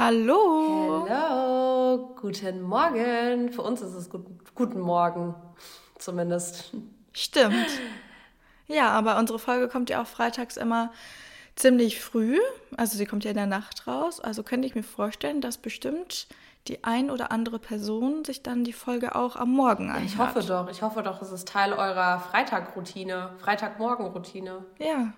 Hallo. Hallo, guten Morgen. Für uns ist es gut, guten Morgen, zumindest. Stimmt. Ja, aber unsere Folge kommt ja auch freitags immer ziemlich früh. Also sie kommt ja in der Nacht raus. Also könnte ich mir vorstellen, dass bestimmt die ein oder andere Person sich dann die Folge auch am Morgen anhört. Ich hoffe doch. Ich hoffe doch, es ist Teil eurer Freitag-Routine, Freitagmorgen-Routine. Ja.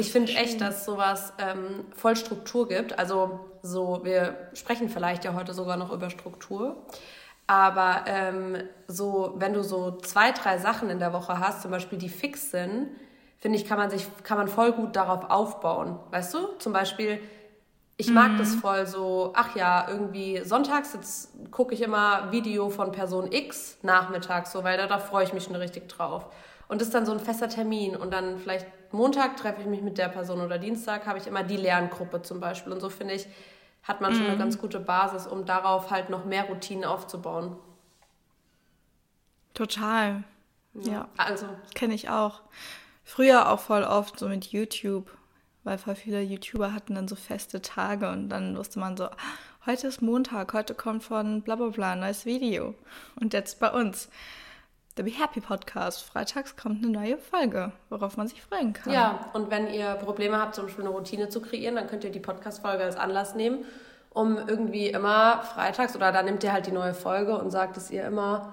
Ich finde echt, dass sowas ähm, voll Struktur gibt. Also so, wir sprechen vielleicht ja heute sogar noch über Struktur. Aber ähm, so, wenn du so zwei, drei Sachen in der Woche hast, zum Beispiel die fix sind, finde ich, kann man sich, kann man voll gut darauf aufbauen. Weißt du? Zum Beispiel, ich mag mhm. das voll so, ach ja, irgendwie sonntags, jetzt gucke ich immer Video von Person X nachmittags, so, weil da, da freue ich mich schon richtig drauf. Und das ist dann so ein fester Termin. Und dann vielleicht Montag treffe ich mich mit der Person oder Dienstag habe ich immer die Lerngruppe zum Beispiel. Und so finde ich, hat man schon eine mhm. ganz gute Basis, um darauf halt noch mehr Routinen aufzubauen. Total. Ja. ja. Also. Kenne ich auch. Früher auch voll oft so mit YouTube, weil voll viele YouTuber hatten dann so feste Tage und dann wusste man so, heute ist Montag, heute kommt von bla bla bla ein neues Video. Und jetzt bei uns. Der Be Happy Podcast. Freitags kommt eine neue Folge, worauf man sich freuen kann. Ja, und wenn ihr Probleme habt, zum Beispiel eine Routine zu kreieren, dann könnt ihr die Podcast-Folge als Anlass nehmen, um irgendwie immer freitags oder dann nehmt ihr halt die neue Folge und sagt, dass ihr immer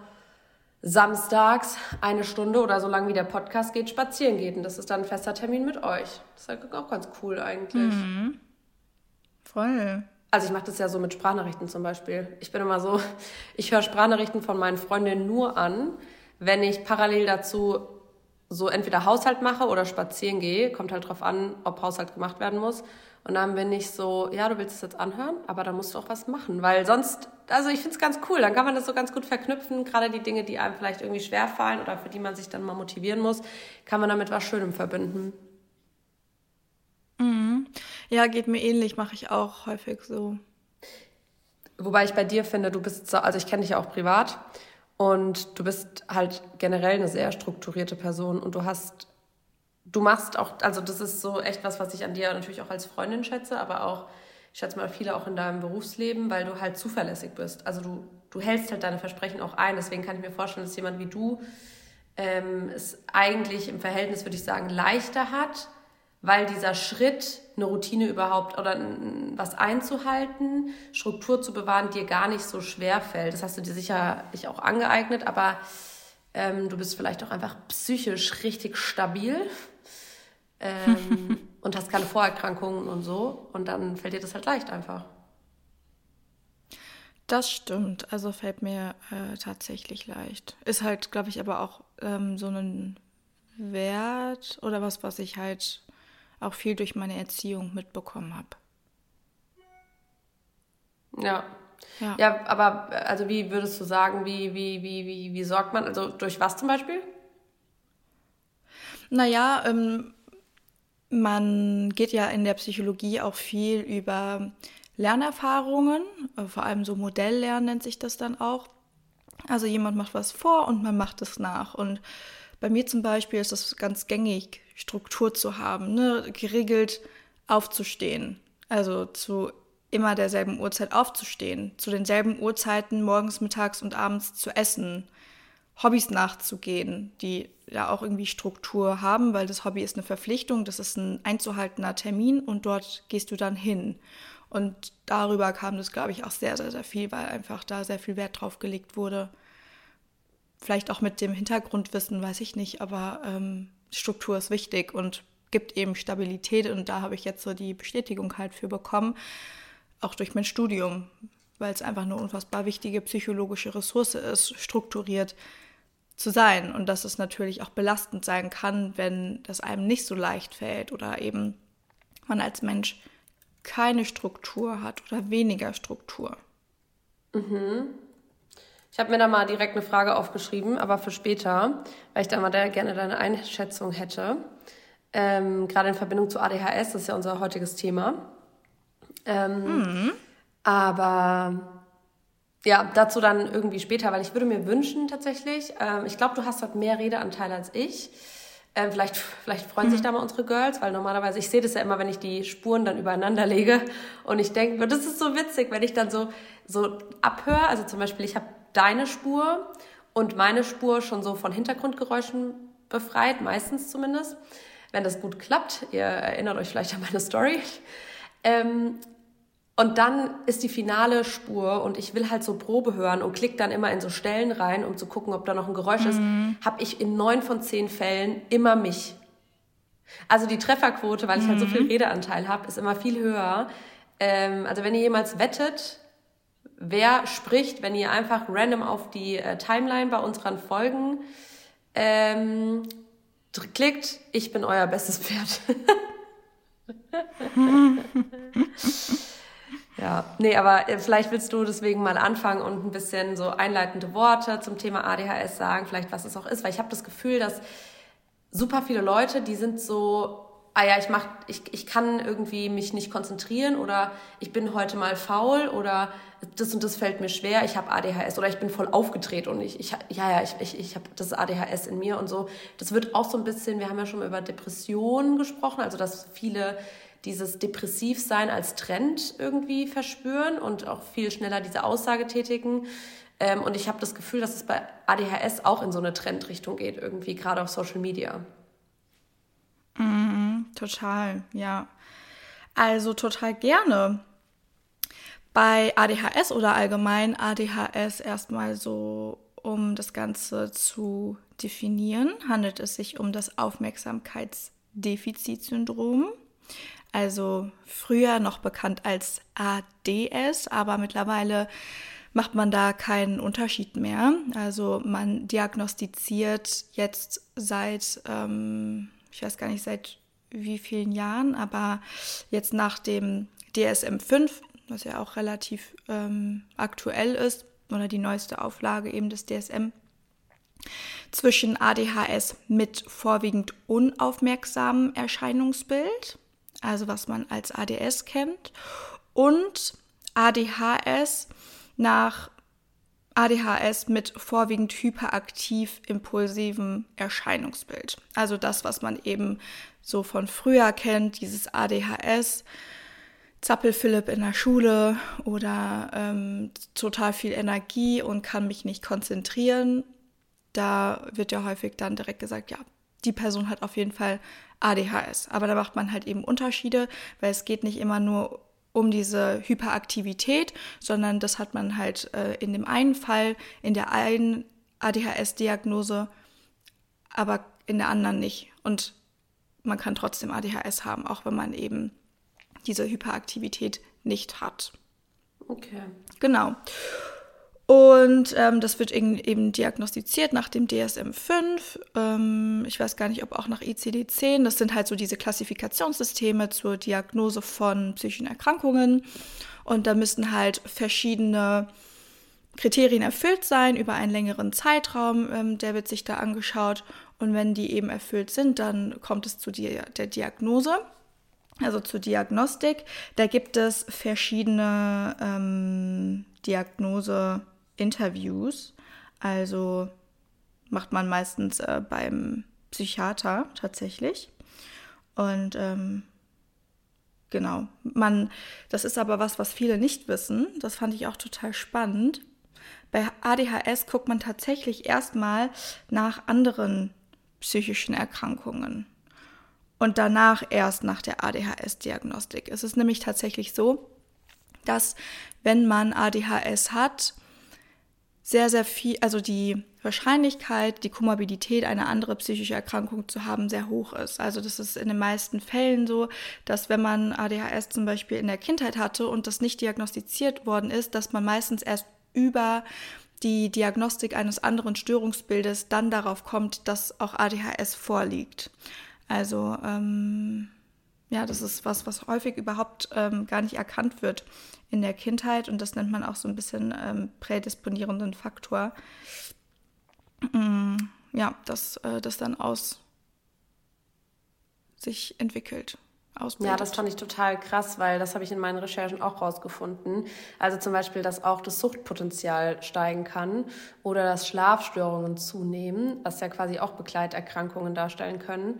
samstags eine Stunde oder so lange wie der Podcast geht, spazieren geht. Und das ist dann ein fester Termin mit euch. Das ist halt auch ganz cool eigentlich. Mhm. Voll. Also ich mache das ja so mit Sprachnachrichten zum Beispiel. Ich bin immer so, ich höre Sprachnachrichten von meinen Freundinnen nur an, wenn ich parallel dazu so entweder Haushalt mache oder spazieren gehe, kommt halt drauf an, ob Haushalt gemacht werden muss. Und dann bin ich so, ja, du willst es jetzt anhören, aber da musst du auch was machen, weil sonst, also ich finde es ganz cool, dann kann man das so ganz gut verknüpfen, gerade die Dinge, die einem vielleicht irgendwie schwer fallen oder für die man sich dann mal motivieren muss, kann man damit was Schönem verbinden. Mhm. Ja, geht mir ähnlich, mache ich auch häufig so. Wobei ich bei dir finde, du bist, so, also ich kenne dich ja auch privat und du bist halt generell eine sehr strukturierte Person und du hast, du machst auch, also das ist so echt was, was ich an dir natürlich auch als Freundin schätze, aber auch, ich schätze mal viele auch in deinem Berufsleben, weil du halt zuverlässig bist. Also du, du hältst halt deine Versprechen auch ein. Deswegen kann ich mir vorstellen, dass jemand wie du ähm, es eigentlich im Verhältnis, würde ich sagen, leichter hat, weil dieser Schritt, eine Routine überhaupt oder was einzuhalten, Struktur zu bewahren, dir gar nicht so schwer fällt. Das hast du dir sicherlich auch angeeignet, aber ähm, du bist vielleicht auch einfach psychisch richtig stabil ähm, und hast keine Vorerkrankungen und so. Und dann fällt dir das halt leicht einfach. Das stimmt. Also fällt mir äh, tatsächlich leicht. Ist halt, glaube ich, aber auch ähm, so ein Wert oder was, was ich halt auch viel durch meine Erziehung mitbekommen habe. Ja. ja. Ja, aber also wie würdest du sagen, wie, wie, wie, wie, wie sorgt man, also durch was zum Beispiel? Naja, ähm, man geht ja in der Psychologie auch viel über Lernerfahrungen, äh, vor allem so Modelllernen nennt sich das dann auch. Also jemand macht was vor und man macht es nach. Und bei mir zum Beispiel ist es ganz gängig, Struktur zu haben, ne? geregelt aufzustehen. Also zu immer derselben Uhrzeit aufzustehen, zu denselben Uhrzeiten morgens, mittags und abends zu essen, Hobbys nachzugehen, die ja auch irgendwie Struktur haben, weil das Hobby ist eine Verpflichtung, das ist ein einzuhaltender Termin und dort gehst du dann hin. Und darüber kam das, glaube ich, auch sehr, sehr, sehr viel, weil einfach da sehr viel Wert drauf gelegt wurde. Vielleicht auch mit dem Hintergrundwissen, weiß ich nicht, aber ähm, Struktur ist wichtig und gibt eben Stabilität und da habe ich jetzt so die Bestätigung halt für bekommen, auch durch mein Studium, weil es einfach eine unfassbar wichtige psychologische Ressource ist, strukturiert zu sein und dass es natürlich auch belastend sein kann, wenn das einem nicht so leicht fällt oder eben man als Mensch keine Struktur hat oder weniger Struktur. Mhm. Ich habe mir da mal direkt eine Frage aufgeschrieben, aber für später, weil ich da mal gerne deine Einschätzung hätte. Ähm, gerade in Verbindung zu ADHS, das ist ja unser heutiges Thema. Ähm, mhm. Aber ja, dazu dann irgendwie später, weil ich würde mir wünschen tatsächlich, ähm, ich glaube, du hast dort mehr Redeanteil als ich. Ähm, vielleicht, vielleicht freuen mhm. sich da mal unsere Girls, weil normalerweise, ich sehe das ja immer, wenn ich die Spuren dann übereinander lege und ich denke, das ist so witzig, wenn ich dann so, so abhöre. Also zum Beispiel, ich habe deine Spur und meine Spur schon so von Hintergrundgeräuschen befreit, meistens zumindest. Wenn das gut klappt, ihr erinnert euch vielleicht an meine Story. Ähm, und dann ist die finale Spur und ich will halt so Probe hören und klick dann immer in so Stellen rein, um zu gucken, ob da noch ein Geräusch mhm. ist, habe ich in neun von zehn Fällen immer mich. Also die Trefferquote, weil ich mhm. halt so viel mhm. Redeanteil habe, ist immer viel höher. Ähm, also wenn ihr jemals wettet, wer spricht, wenn ihr einfach random auf die äh, Timeline bei unseren Folgen ähm, klickt, ich bin euer bestes Pferd. Ja, nee, aber äh, vielleicht willst du deswegen mal anfangen und ein bisschen so einleitende Worte zum Thema ADHS sagen, vielleicht was es auch ist, weil ich habe das Gefühl, dass super viele Leute, die sind so, ah ja, ich mach, ich, ich kann irgendwie mich nicht konzentrieren oder ich bin heute mal faul oder das und das fällt mir schwer, ich habe ADHS oder ich bin voll aufgedreht und ich, ich ja, ja, ich, ich, ich habe das ADHS in mir und so. Das wird auch so ein bisschen, wir haben ja schon mal über Depressionen gesprochen, also dass viele dieses Depressivsein als Trend irgendwie verspüren und auch viel schneller diese Aussage tätigen. Ähm, und ich habe das Gefühl, dass es bei ADHS auch in so eine Trendrichtung geht, irgendwie, gerade auf Social Media. Total, ja. Also total gerne. Bei ADHS oder allgemein ADHS erstmal so, um das Ganze zu definieren, handelt es sich um das Aufmerksamkeitsdefizitsyndrom also früher noch bekannt als ADS, aber mittlerweile macht man da keinen Unterschied mehr. Also man diagnostiziert jetzt seit, ähm, ich weiß gar nicht seit wie vielen Jahren, aber jetzt nach dem DSM-5, was ja auch relativ ähm, aktuell ist, oder die neueste Auflage eben des DSM, zwischen ADHS mit vorwiegend unaufmerksamem Erscheinungsbild also was man als ADS kennt, und ADHS nach ADHS mit vorwiegend hyperaktiv impulsivem Erscheinungsbild. Also das, was man eben so von früher kennt, dieses ADHS, Zappel-Philipp in der Schule oder ähm, total viel Energie und kann mich nicht konzentrieren. Da wird ja häufig dann direkt gesagt, ja, die Person hat auf jeden Fall ADHS. Aber da macht man halt eben Unterschiede, weil es geht nicht immer nur um diese Hyperaktivität, sondern das hat man halt äh, in dem einen Fall, in der einen ADHS-Diagnose, aber in der anderen nicht. Und man kann trotzdem ADHS haben, auch wenn man eben diese Hyperaktivität nicht hat. Okay. Genau. Und ähm, das wird eben diagnostiziert nach dem DSM-5. Ähm, ich weiß gar nicht, ob auch nach ICD-10. Das sind halt so diese Klassifikationssysteme zur Diagnose von psychischen Erkrankungen. Und da müssten halt verschiedene Kriterien erfüllt sein über einen längeren Zeitraum. Ähm, der wird sich da angeschaut. Und wenn die eben erfüllt sind, dann kommt es zu der Diagnose also zur Diagnostik. Da gibt es verschiedene ähm, Diagnose Interviews. Also macht man meistens äh, beim Psychiater tatsächlich. Und ähm, genau, man, das ist aber was, was viele nicht wissen. Das fand ich auch total spannend. Bei ADHS guckt man tatsächlich erstmal nach anderen psychischen Erkrankungen und danach erst nach der ADHS-Diagnostik. Es ist nämlich tatsächlich so, dass wenn man ADHS hat, sehr, sehr viel, also die Wahrscheinlichkeit, die Komorbidität, eine andere psychische Erkrankung zu haben, sehr hoch ist. Also das ist in den meisten Fällen so, dass wenn man ADHS zum Beispiel in der Kindheit hatte und das nicht diagnostiziert worden ist, dass man meistens erst über die Diagnostik eines anderen Störungsbildes dann darauf kommt, dass auch ADHS vorliegt. Also ähm, ja, das ist was, was häufig überhaupt ähm, gar nicht erkannt wird in der Kindheit und das nennt man auch so ein bisschen ähm, prädisponierenden Faktor. Mm, ja, dass äh, das dann aus sich entwickelt. Ausbildet. Ja, das fand ich total krass, weil das habe ich in meinen Recherchen auch rausgefunden. Also zum Beispiel, dass auch das Suchtpotenzial steigen kann oder dass Schlafstörungen zunehmen, was ja quasi auch Begleiterkrankungen darstellen können.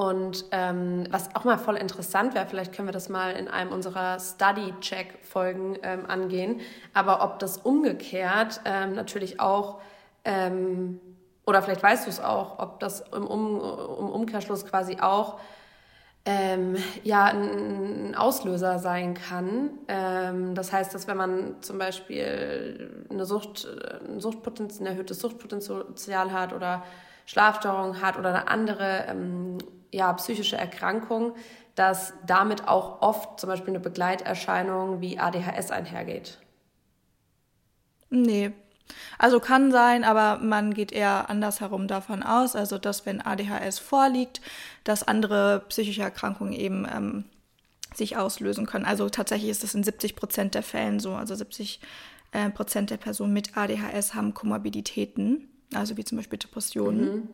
Und ähm, was auch mal voll interessant wäre, vielleicht können wir das mal in einem unserer Study-Check-Folgen ähm, angehen, aber ob das umgekehrt ähm, natürlich auch, ähm, oder vielleicht weißt du es auch, ob das im, um, im Umkehrschluss quasi auch ähm, ja, ein Auslöser sein kann. Ähm, das heißt, dass wenn man zum Beispiel eine Sucht, ein, Suchtpotenzial, ein erhöhtes Suchtpotenzial hat oder Schlafstörungen hat oder eine andere ähm, ja, psychische Erkrankung, dass damit auch oft zum Beispiel eine Begleiterscheinung wie ADHS einhergeht. Nee, also kann sein, aber man geht eher andersherum davon aus, also dass wenn ADHS vorliegt, dass andere psychische Erkrankungen eben ähm, sich auslösen können. Also tatsächlich ist das in 70 Prozent der Fällen so. Also 70 äh, Prozent der Personen mit ADHS haben Komorbiditäten, also wie zum Beispiel Depressionen. Mhm.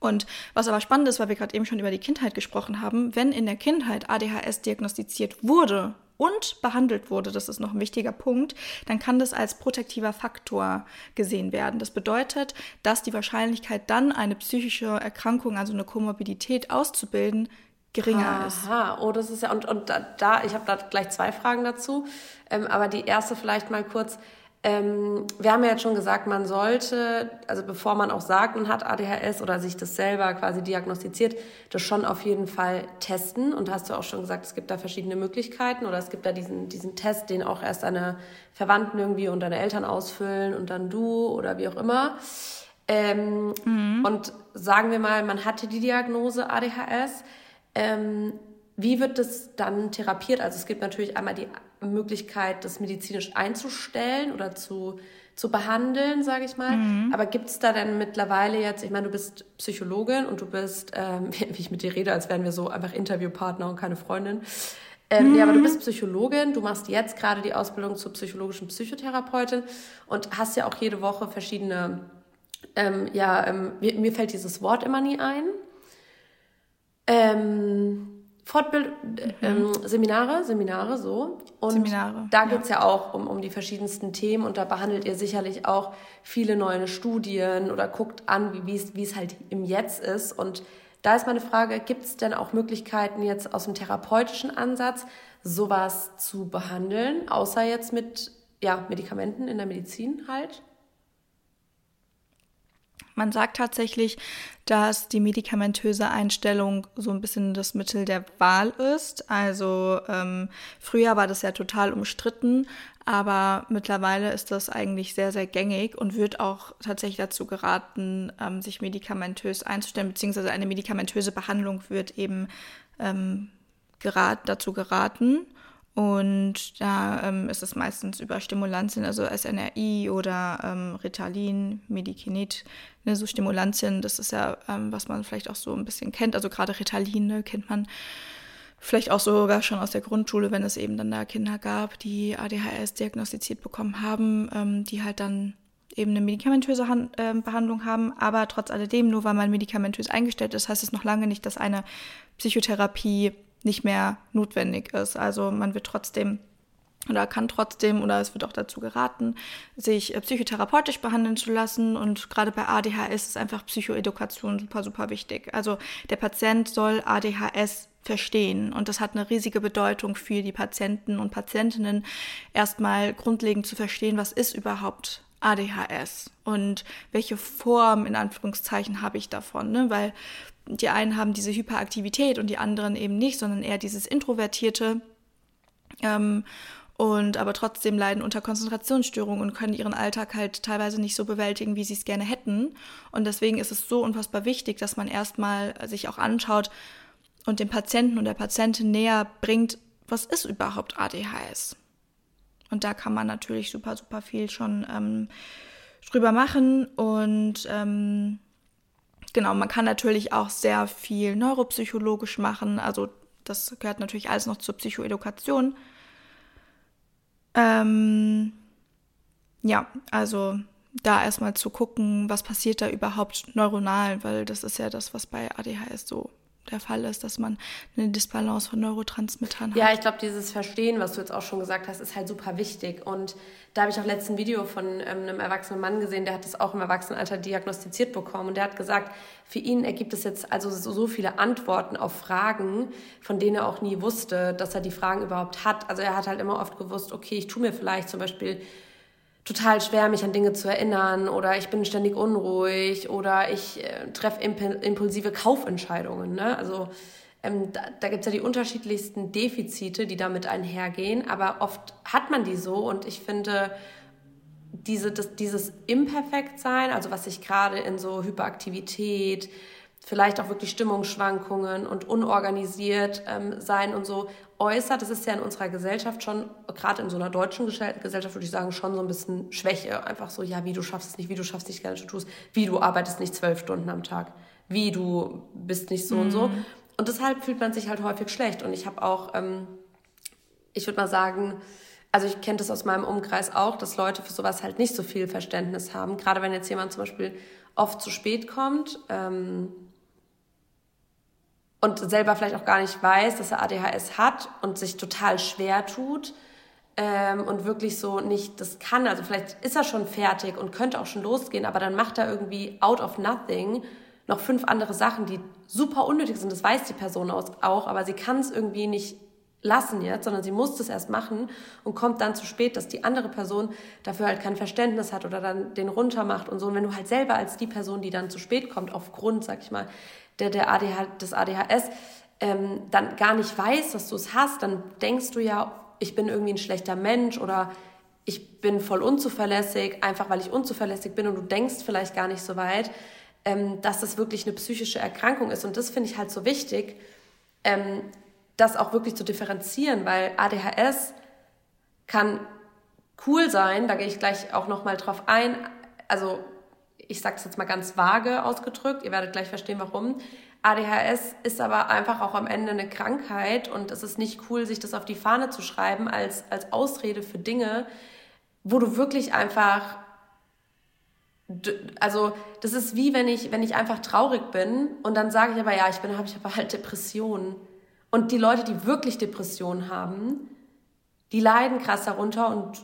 Und was aber spannend ist, weil wir gerade eben schon über die Kindheit gesprochen haben, wenn in der Kindheit ADHS diagnostiziert wurde und behandelt wurde, das ist noch ein wichtiger Punkt, dann kann das als protektiver Faktor gesehen werden. Das bedeutet, dass die Wahrscheinlichkeit dann eine psychische Erkrankung, also eine Komorbidität auszubilden, geringer Aha. ist. Aha, oh, das ist ja, und, und da, ich habe da gleich zwei Fragen dazu, ähm, aber die erste vielleicht mal kurz, ähm, wir haben ja jetzt schon gesagt, man sollte, also bevor man auch sagt, man hat ADHS oder sich das selber quasi diagnostiziert, das schon auf jeden Fall testen. Und hast du auch schon gesagt, es gibt da verschiedene Möglichkeiten oder es gibt da diesen, diesen Test, den auch erst deine Verwandten irgendwie und deine Eltern ausfüllen und dann du oder wie auch immer. Ähm, mhm. Und sagen wir mal, man hatte die Diagnose ADHS. Ähm, wie wird das dann therapiert? Also es gibt natürlich einmal die Möglichkeit, das medizinisch einzustellen oder zu, zu behandeln, sage ich mal. Mhm. Aber gibt es da denn mittlerweile jetzt, ich meine, du bist Psychologin und du bist, ähm, wie ich mit dir rede, als wären wir so einfach Interviewpartner und keine Freundin. Ähm, mhm. Ja, aber du bist Psychologin, du machst jetzt gerade die Ausbildung zur psychologischen Psychotherapeutin und hast ja auch jede Woche verschiedene, ähm, ja, ähm, mir, mir, fällt dieses Wort immer nie ein. Fortbild mhm. ähm, Seminare, Seminare so. Und Seminare, da geht's ja. ja auch um, um die verschiedensten Themen und da behandelt ihr sicherlich auch viele neue Studien oder guckt an, wie es wie es halt im Jetzt ist. Und da ist meine Frage, gibt es denn auch Möglichkeiten jetzt aus dem therapeutischen Ansatz, sowas zu behandeln, außer jetzt mit ja, Medikamenten in der Medizin halt? Man sagt tatsächlich, dass die medikamentöse Einstellung so ein bisschen das Mittel der Wahl ist. Also ähm, früher war das ja total umstritten, aber mittlerweile ist das eigentlich sehr, sehr gängig und wird auch tatsächlich dazu geraten, ähm, sich medikamentös einzustellen, beziehungsweise eine medikamentöse Behandlung wird eben ähm, gerat, dazu geraten. Und da ähm, ist es meistens über Stimulantien, also SNRI oder ähm, Ritalin, Medikinet, ne, so Stimulantien. Das ist ja, ähm, was man vielleicht auch so ein bisschen kennt. Also gerade Ritalin ne, kennt man vielleicht auch sogar schon aus der Grundschule, wenn es eben dann da Kinder gab, die ADHS diagnostiziert bekommen haben, ähm, die halt dann eben eine medikamentöse Han äh, Behandlung haben. Aber trotz alledem, nur weil man medikamentös eingestellt ist, heißt es noch lange nicht, dass eine Psychotherapie nicht mehr notwendig ist. Also man wird trotzdem oder kann trotzdem oder es wird auch dazu geraten, sich äh, psychotherapeutisch behandeln zu lassen. Und gerade bei ADHS ist einfach Psychoedukation super, super wichtig. Also der Patient soll ADHS verstehen. Und das hat eine riesige Bedeutung für die Patienten und Patientinnen, erstmal grundlegend zu verstehen, was ist überhaupt ADHS und welche Form in Anführungszeichen habe ich davon. Ne? Weil die einen haben diese Hyperaktivität und die anderen eben nicht, sondern eher dieses Introvertierte. Ähm, und aber trotzdem leiden unter Konzentrationsstörungen und können ihren Alltag halt teilweise nicht so bewältigen, wie sie es gerne hätten. Und deswegen ist es so unfassbar wichtig, dass man erstmal sich auch anschaut und dem Patienten und der Patientin näher bringt, was ist überhaupt ADHS? Und da kann man natürlich super, super viel schon ähm, drüber machen und ähm, genau, man kann natürlich auch sehr viel neuropsychologisch machen. Also das gehört natürlich alles noch zur Psychoedukation. Ähm, ja, also da erstmal zu gucken, was passiert da überhaupt neuronal, weil das ist ja das, was bei ADHS so der Fall ist, dass man eine Disbalance von Neurotransmittern hat. Ja, ich glaube, dieses Verstehen, was du jetzt auch schon gesagt hast, ist halt super wichtig. Und da habe ich auch letzten Video von ähm, einem erwachsenen Mann gesehen, der hat das auch im Erwachsenenalter diagnostiziert bekommen. Und der hat gesagt, für ihn ergibt es jetzt also so, so viele Antworten auf Fragen, von denen er auch nie wusste, dass er die Fragen überhaupt hat. Also er hat halt immer oft gewusst, okay, ich tue mir vielleicht zum Beispiel total schwer, mich an Dinge zu erinnern oder ich bin ständig unruhig oder ich äh, treffe impulsive Kaufentscheidungen. Ne? Also ähm, da, da gibt es ja die unterschiedlichsten Defizite, die damit einhergehen, aber oft hat man die so und ich finde, diese, das, dieses Imperfektsein, also was sich gerade in so Hyperaktivität, vielleicht auch wirklich Stimmungsschwankungen und unorganisiert ähm, sein und so äußert. Das ist ja in unserer Gesellschaft schon, gerade in so einer deutschen Gesellschaft würde ich sagen, schon so ein bisschen Schwäche. Einfach so, ja, wie du schaffst es nicht, wie du schaffst nicht gerne, du tust, wie du arbeitest nicht zwölf Stunden am Tag, wie du bist nicht so mhm. und so. Mhm. Und deshalb fühlt man sich halt häufig schlecht. Und ich habe auch, ähm, ich würde mal sagen, also ich kenne das aus meinem Umkreis auch, dass Leute für sowas halt nicht so viel Verständnis haben. Gerade wenn jetzt jemand zum Beispiel oft zu spät kommt. Ähm, und selber vielleicht auch gar nicht weiß, dass er ADHS hat und sich total schwer tut ähm, und wirklich so nicht das kann. Also vielleicht ist er schon fertig und könnte auch schon losgehen, aber dann macht er irgendwie out of nothing noch fünf andere Sachen, die super unnötig sind. Das weiß die Person auch, aber sie kann es irgendwie nicht lassen jetzt, sondern sie muss das erst machen und kommt dann zu spät, dass die andere Person dafür halt kein Verständnis hat oder dann den runter macht und so. Und wenn du halt selber als die Person, die dann zu spät kommt, aufgrund, sag ich mal, der, der ADH, des ADHS ähm, dann gar nicht weiß, dass du es hast, dann denkst du ja, ich bin irgendwie ein schlechter Mensch oder ich bin voll unzuverlässig, einfach weil ich unzuverlässig bin und du denkst vielleicht gar nicht so weit, ähm, dass das wirklich eine psychische Erkrankung ist. Und das finde ich halt so wichtig, ähm, das auch wirklich zu differenzieren, weil ADHS kann cool sein, da gehe ich gleich auch nochmal drauf ein. Also ich sage es jetzt mal ganz vage ausgedrückt, ihr werdet gleich verstehen, warum. ADHS ist aber einfach auch am Ende eine Krankheit und es ist nicht cool, sich das auf die Fahne zu schreiben als, als Ausrede für Dinge, wo du wirklich einfach, also das ist wie wenn ich, wenn ich einfach traurig bin und dann sage ich aber, ja, ich bin, habe ich aber halt Depressionen. Und die Leute, die wirklich Depressionen haben, die leiden krass darunter und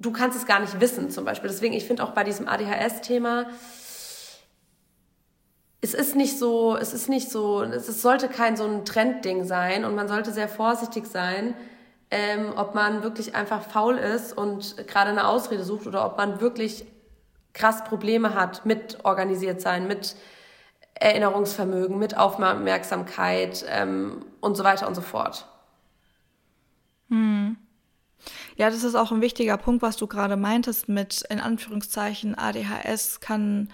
du kannst es gar nicht wissen zum Beispiel. Deswegen, ich finde auch bei diesem ADHS-Thema, es ist nicht so, es ist nicht so, es sollte kein so ein Trendding sein und man sollte sehr vorsichtig sein, ähm, ob man wirklich einfach faul ist und gerade eine Ausrede sucht oder ob man wirklich krass Probleme hat mit organisiert sein, mit Erinnerungsvermögen, mit Aufmerksamkeit ähm, und so weiter und so fort. Hm. Ja, das ist auch ein wichtiger Punkt, was du gerade meintest mit in Anführungszeichen ADHS kann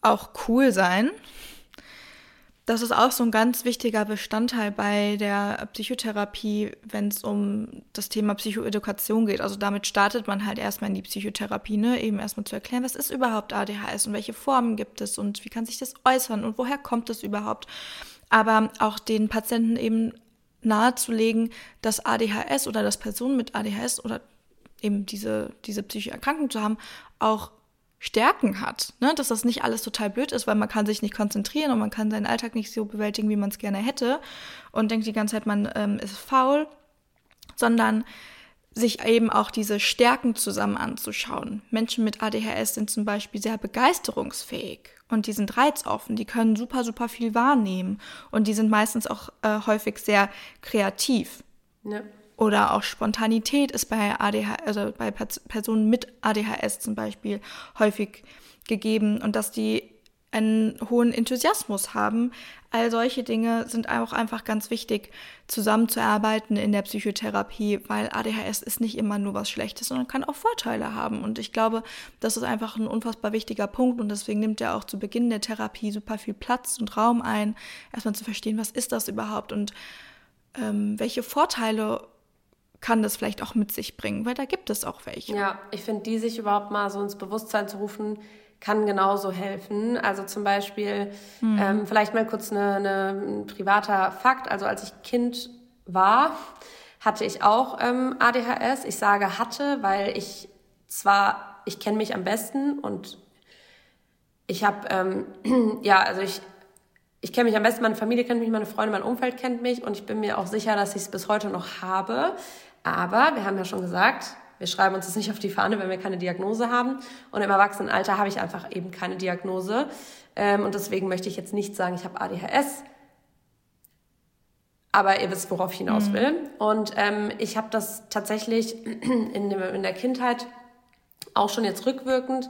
auch cool sein. Das ist auch so ein ganz wichtiger Bestandteil bei der Psychotherapie, wenn es um das Thema Psychoedukation geht. Also damit startet man halt erstmal in die Psychotherapie, ne? eben erstmal zu erklären, was ist überhaupt ADHS und welche Formen gibt es und wie kann sich das äußern und woher kommt es überhaupt. Aber auch den Patienten eben nahezulegen, dass ADHS oder dass Personen mit ADHS oder eben diese, diese psychische Erkrankung zu haben, auch Stärken hat. Ne? Dass das nicht alles total blöd ist, weil man kann sich nicht konzentrieren und man kann seinen Alltag nicht so bewältigen, wie man es gerne hätte und denkt die ganze Zeit, man ähm, ist faul, sondern sich eben auch diese Stärken zusammen anzuschauen. Menschen mit ADHS sind zum Beispiel sehr begeisterungsfähig und die sind reizoffen, die können super, super viel wahrnehmen und die sind meistens auch äh, häufig sehr kreativ. Ja. Oder auch Spontanität ist bei ADHS, also bei Personen mit ADHS zum Beispiel häufig gegeben und dass die einen hohen Enthusiasmus haben. All solche Dinge sind auch einfach ganz wichtig, zusammenzuarbeiten in der Psychotherapie, weil ADHS ist nicht immer nur was Schlechtes, sondern kann auch Vorteile haben. Und ich glaube, das ist einfach ein unfassbar wichtiger Punkt und deswegen nimmt er auch zu Beginn der Therapie super viel Platz und Raum ein, erstmal zu verstehen, was ist das überhaupt und ähm, welche Vorteile kann das vielleicht auch mit sich bringen, weil da gibt es auch welche. Ja, ich finde, die sich überhaupt mal so ins Bewusstsein zu rufen, kann genauso helfen. Also zum Beispiel, mhm. ähm, vielleicht mal kurz eine, eine, ein privater Fakt. Also als ich Kind war, hatte ich auch ähm, ADHS. Ich sage hatte, weil ich zwar, ich kenne mich am besten und ich habe, ähm, ja, also ich ich kenne mich am besten, meine Familie kennt mich, meine Freunde, mein Umfeld kennt mich und ich bin mir auch sicher, dass ich es bis heute noch habe. Aber wir haben ja schon gesagt, wir schreiben uns das nicht auf die Fahne, wenn wir keine Diagnose haben. Und im Erwachsenenalter habe ich einfach eben keine Diagnose. Ähm, und deswegen möchte ich jetzt nicht sagen, ich habe ADHS. Aber ihr wisst, worauf ich hinaus mhm. will. Und ähm, ich habe das tatsächlich in, in der Kindheit auch schon jetzt rückwirkend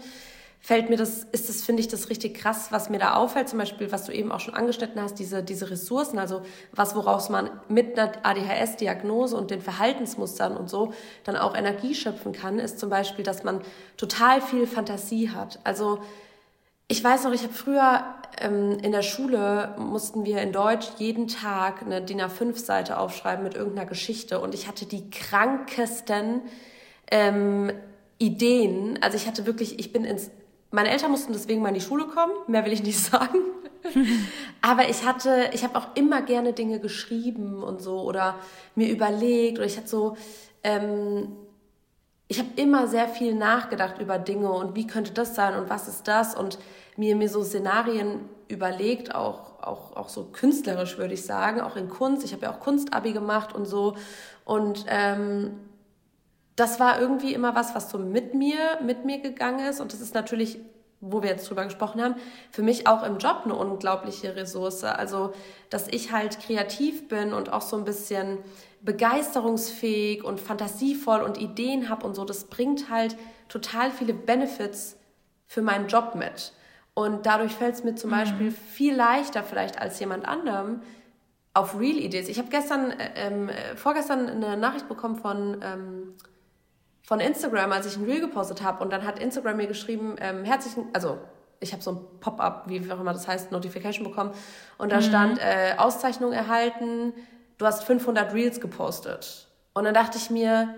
fällt mir das, ist das, finde ich, das richtig krass, was mir da auffällt, zum Beispiel, was du eben auch schon angeschnitten hast, diese, diese Ressourcen, also was, woraus man mit einer ADHS-Diagnose und den Verhaltensmustern und so dann auch Energie schöpfen kann, ist zum Beispiel, dass man total viel Fantasie hat. Also ich weiß noch, ich habe früher ähm, in der Schule mussten wir in Deutsch jeden Tag eine DIN A5-Seite aufschreiben mit irgendeiner Geschichte und ich hatte die krankesten ähm, Ideen. Also ich hatte wirklich, ich bin ins meine Eltern mussten deswegen mal in die Schule kommen, mehr will ich nicht sagen. Aber ich hatte, ich habe auch immer gerne Dinge geschrieben und so oder mir überlegt oder ich hatte so, ähm, ich habe immer sehr viel nachgedacht über Dinge und wie könnte das sein und was ist das und mir mir so Szenarien überlegt, auch auch auch so künstlerisch würde ich sagen, auch in Kunst. Ich habe ja auch Kunstabi gemacht und so und ähm, das war irgendwie immer was, was so mit mir, mit mir gegangen ist. Und das ist natürlich, wo wir jetzt drüber gesprochen haben, für mich auch im Job eine unglaubliche Ressource. Also, dass ich halt kreativ bin und auch so ein bisschen begeisterungsfähig und fantasievoll und Ideen habe und so, das bringt halt total viele Benefits für meinen Job mit. Und dadurch fällt es mir zum mhm. Beispiel viel leichter vielleicht als jemand anderem, auf Real Ideas. Ich habe gestern, äh, ähm, äh, vorgestern eine Nachricht bekommen von ähm, von Instagram, als ich ein Reel gepostet habe. Und dann hat Instagram mir geschrieben, ähm, herzlichen, also ich habe so ein Pop-up, wie auch immer das heißt, Notification bekommen. Und da mhm. stand äh, Auszeichnung erhalten, du hast 500 Reels gepostet. Und dann dachte ich mir,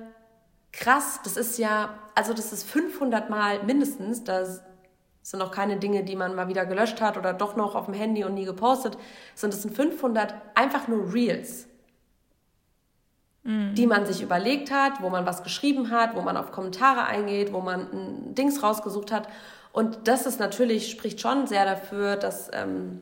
krass, das ist ja, also das ist 500 Mal mindestens, das sind noch keine Dinge, die man mal wieder gelöscht hat oder doch noch auf dem Handy und nie gepostet, sondern das sind 500 einfach nur Reels mhm. die man sich überlegt hat, wo man was geschrieben hat, wo man auf Kommentare eingeht, wo man ein Dings rausgesucht hat. Und das ist natürlich, spricht schon sehr dafür, dass ähm,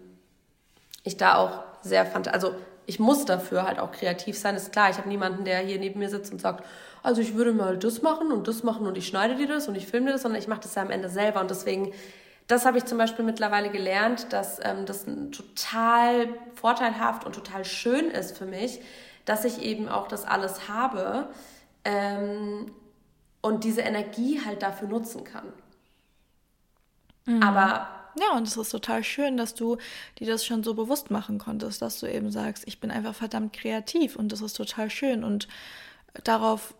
ich da auch sehr fand, also ich muss dafür halt auch kreativ sein, ist klar. Ich habe niemanden, der hier neben mir sitzt und sagt, also ich würde mal das machen und das machen und ich schneide dir das und ich filme dir das, sondern ich mache das ja am Ende selber. Und deswegen, das habe ich zum Beispiel mittlerweile gelernt, dass ähm, das total vorteilhaft und total schön ist für mich, dass ich eben auch das alles habe ähm, und diese Energie halt dafür nutzen kann. Mhm. Aber ja, und es ist total schön, dass du dir das schon so bewusst machen konntest, dass du eben sagst, ich bin einfach verdammt kreativ und das ist total schön und darauf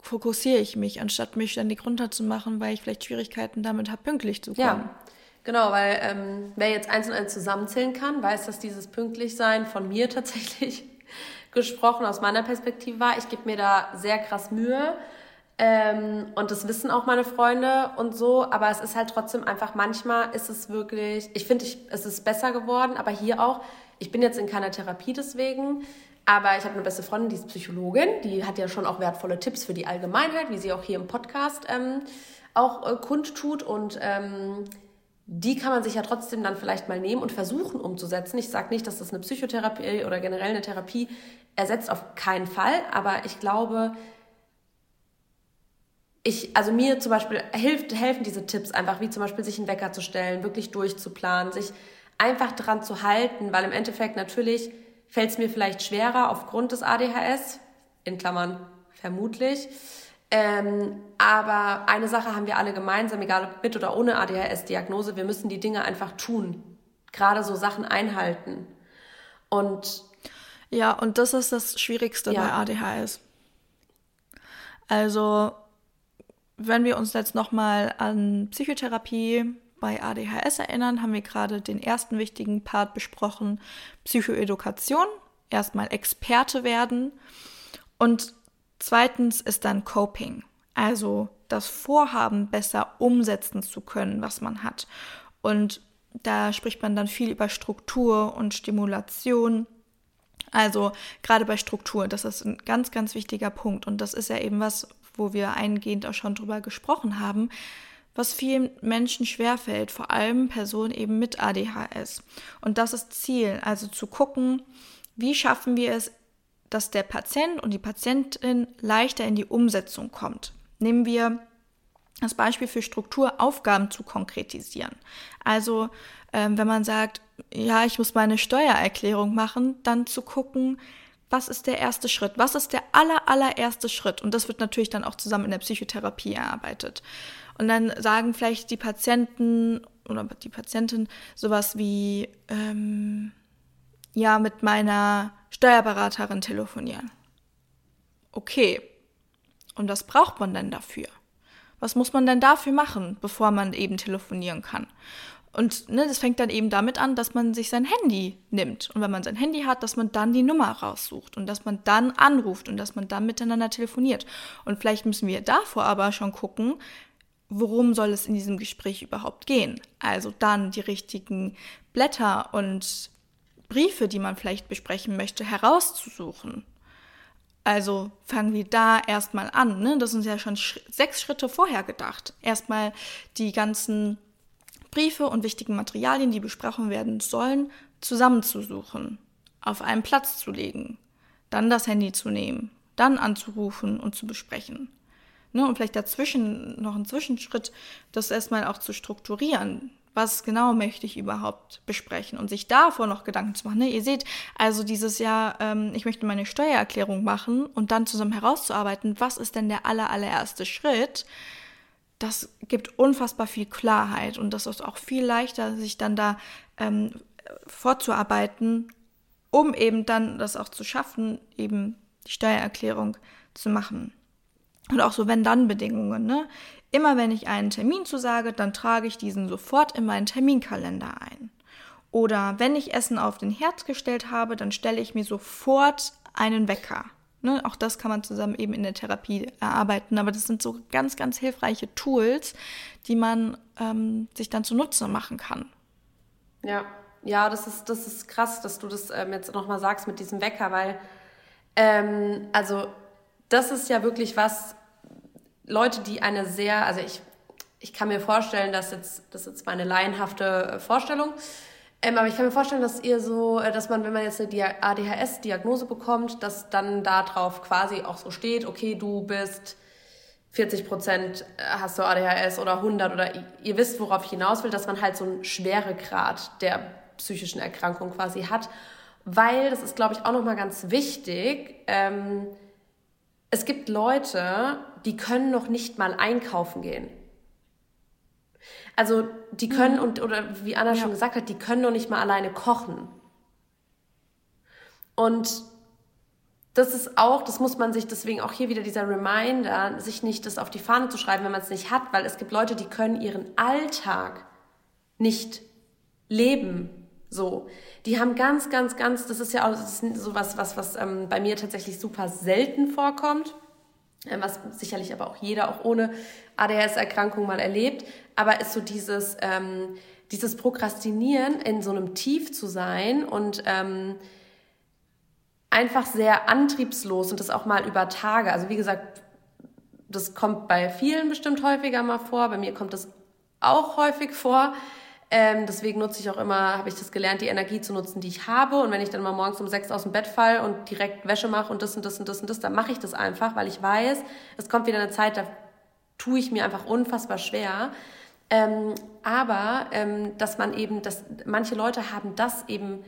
fokussiere ich mich, anstatt mich ständig runterzumachen, weil ich vielleicht Schwierigkeiten damit habe, pünktlich zu kommen. Ja, genau, weil ähm, wer jetzt eins und eins zusammenzählen kann, weiß, dass dieses Pünktlichsein von mir tatsächlich gesprochen aus meiner Perspektive war. Ich gebe mir da sehr krass Mühe. Ähm, und das wissen auch meine Freunde und so, aber es ist halt trotzdem einfach, manchmal ist es wirklich, ich finde, es ist besser geworden, aber hier auch, ich bin jetzt in keiner Therapie deswegen, aber ich habe eine beste Freundin, die ist Psychologin, die hat ja schon auch wertvolle Tipps für die Allgemeinheit, wie sie auch hier im Podcast ähm, auch äh, kundtut und ähm, die kann man sich ja trotzdem dann vielleicht mal nehmen und versuchen umzusetzen. Ich sage nicht, dass das eine Psychotherapie oder generell eine Therapie ersetzt, auf keinen Fall, aber ich glaube, ich, also mir zum Beispiel hilft, helfen diese Tipps einfach, wie zum Beispiel sich einen Wecker zu stellen, wirklich durchzuplanen, sich einfach dran zu halten, weil im Endeffekt natürlich fällt es mir vielleicht schwerer aufgrund des ADHS, in Klammern vermutlich, ähm, aber eine Sache haben wir alle gemeinsam, egal ob mit oder ohne ADHS-Diagnose, wir müssen die Dinge einfach tun. Gerade so Sachen einhalten. Und ja, und das ist das Schwierigste ja. bei ADHS. Also, wenn wir uns jetzt nochmal an Psychotherapie bei ADHS erinnern, haben wir gerade den ersten wichtigen Part besprochen, Psychoedukation, erstmal Experte werden. Und Zweitens ist dann Coping, also das Vorhaben besser umsetzen zu können, was man hat. Und da spricht man dann viel über Struktur und Stimulation. Also gerade bei Struktur, das ist ein ganz, ganz wichtiger Punkt. Und das ist ja eben was, wo wir eingehend auch schon drüber gesprochen haben. was vielen Menschen schwerfällt, vor allem Personen eben mit ADHS. Und das ist Ziel, also zu gucken, wie schaffen wir es, dass der Patient und die Patientin leichter in die Umsetzung kommt. Nehmen wir das Beispiel für Struktur, Aufgaben zu konkretisieren. Also ähm, wenn man sagt, ja, ich muss meine Steuererklärung machen, dann zu gucken, was ist der erste Schritt? Was ist der aller, allererste Schritt? Und das wird natürlich dann auch zusammen in der Psychotherapie erarbeitet. Und dann sagen vielleicht die Patienten oder die Patientin sowas wie, ähm, ja, mit meiner Steuerberaterin telefonieren. Okay. Und was braucht man denn dafür? Was muss man denn dafür machen, bevor man eben telefonieren kann? Und ne, das fängt dann eben damit an, dass man sich sein Handy nimmt. Und wenn man sein Handy hat, dass man dann die Nummer raussucht und dass man dann anruft und dass man dann miteinander telefoniert. Und vielleicht müssen wir davor aber schon gucken, worum soll es in diesem Gespräch überhaupt gehen. Also dann die richtigen Blätter und Briefe, die man vielleicht besprechen möchte, herauszusuchen. Also fangen wir da erstmal an. Ne? Das sind ja schon sch sechs Schritte vorher gedacht. Erstmal die ganzen Briefe und wichtigen Materialien, die besprochen werden sollen, zusammenzusuchen, auf einen Platz zu legen, dann das Handy zu nehmen, dann anzurufen und zu besprechen. Ne, und vielleicht dazwischen noch ein Zwischenschritt, das erstmal auch zu strukturieren. Was genau möchte ich überhaupt besprechen und sich davor noch Gedanken zu machen. Ne? Ihr seht also dieses Jahr, ähm, ich möchte meine Steuererklärung machen und dann zusammen herauszuarbeiten, was ist denn der aller, allererste Schritt, das gibt unfassbar viel Klarheit und das ist auch viel leichter, sich dann da ähm, vorzuarbeiten, um eben dann das auch zu schaffen, eben die Steuererklärung zu machen. Und auch so Wenn-Dann-Bedingungen. Ne? Immer wenn ich einen Termin zusage, dann trage ich diesen sofort in meinen Terminkalender ein. Oder wenn ich Essen auf den Herd gestellt habe, dann stelle ich mir sofort einen Wecker. Ne, auch das kann man zusammen eben in der Therapie erarbeiten. Aber das sind so ganz, ganz hilfreiche Tools, die man ähm, sich dann zunutze machen kann. Ja, ja, das ist, das ist krass, dass du das ähm, jetzt nochmal sagst mit diesem Wecker, weil, ähm, also, das ist ja wirklich was, Leute, die eine sehr, also ich, ich kann mir vorstellen, dass jetzt, das ist jetzt meine laienhafte Vorstellung, ähm, aber ich kann mir vorstellen, dass ihr so, äh, dass man, wenn man jetzt eine ADHS-Diagnose bekommt, dass dann darauf quasi auch so steht, okay, du bist 40 Prozent äh, hast du ADHS oder 100 oder ihr wisst, worauf ich hinaus will, dass man halt so einen Schweregrad der psychischen Erkrankung quasi hat, weil das ist, glaube ich, auch nochmal ganz wichtig. Ähm, es gibt Leute, die können noch nicht mal einkaufen gehen. Also die können mhm. und oder wie Anna ja. schon gesagt hat, die können noch nicht mal alleine kochen. Und das ist auch, das muss man sich deswegen auch hier wieder dieser Reminder, sich nicht das auf die Fahne zu schreiben, wenn man es nicht hat, weil es gibt Leute, die können ihren Alltag nicht leben. So, die haben ganz, ganz, ganz, das ist ja auch das ist so was, was, was ähm, bei mir tatsächlich super selten vorkommt, was sicherlich aber auch jeder auch ohne ADHS-Erkrankung mal erlebt, aber ist so dieses, ähm, dieses Prokrastinieren, in so einem Tief zu sein und ähm, einfach sehr antriebslos und das auch mal über Tage. Also wie gesagt, das kommt bei vielen bestimmt häufiger mal vor. Bei mir kommt das auch häufig vor. Ähm, deswegen nutze ich auch immer, habe ich das gelernt, die Energie zu nutzen, die ich habe. Und wenn ich dann mal morgens um sechs aus dem Bett fall und direkt Wäsche mache und das und das und das und das, dann mache ich das einfach, weil ich weiß, es kommt wieder eine Zeit, da tue ich mir einfach unfassbar schwer. Ähm, aber ähm, dass man eben, dass manche Leute haben das eben